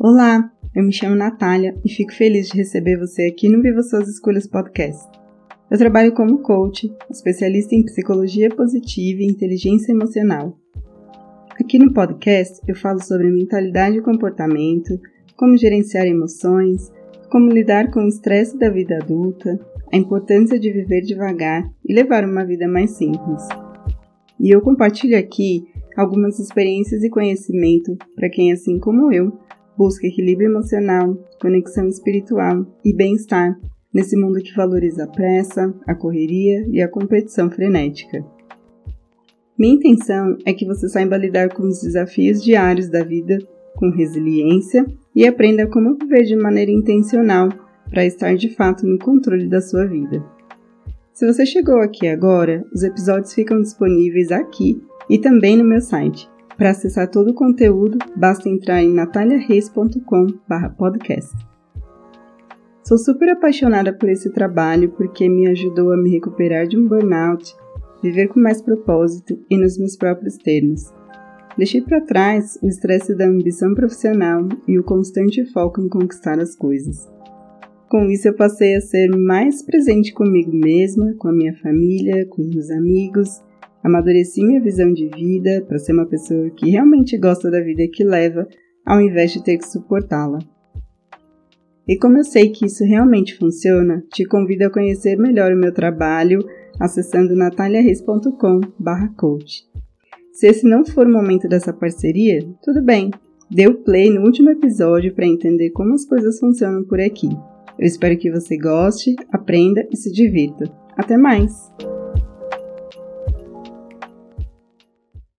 Olá, eu me chamo Natália e fico feliz de receber você aqui no Viva Suas Escolhas Podcast. Eu trabalho como coach, especialista em psicologia positiva e inteligência emocional. Aqui no podcast eu falo sobre mentalidade e comportamento, como gerenciar emoções, como lidar com o estresse da vida adulta, a importância de viver devagar e levar uma vida mais simples. E eu compartilho aqui algumas experiências e conhecimento para quem, assim como eu, busca equilíbrio emocional, conexão espiritual e bem-estar nesse mundo que valoriza a pressa, a correria e a competição frenética. Minha intenção é que você saiba lidar com os desafios diários da vida com resiliência e aprenda como viver de maneira intencional para estar de fato no controle da sua vida. Se você chegou aqui agora, os episódios ficam disponíveis aqui e também no meu site para acessar todo o conteúdo, basta entrar em nataliareis.com/podcast. Sou super apaixonada por esse trabalho porque me ajudou a me recuperar de um burnout, viver com mais propósito e nos meus próprios termos. Deixei para trás o estresse da ambição profissional e o constante foco em conquistar as coisas. Com isso, eu passei a ser mais presente comigo mesma, com a minha família, com os meus amigos Amadureci minha visão de vida para ser uma pessoa que realmente gosta da vida que leva, ao invés de ter que suportá-la. E como eu sei que isso realmente funciona, te convido a conhecer melhor o meu trabalho acessando nataliareis.com/coach. Se esse não for o momento dessa parceria, tudo bem. O play no último episódio para entender como as coisas funcionam por aqui. Eu espero que você goste, aprenda e se divirta. Até mais!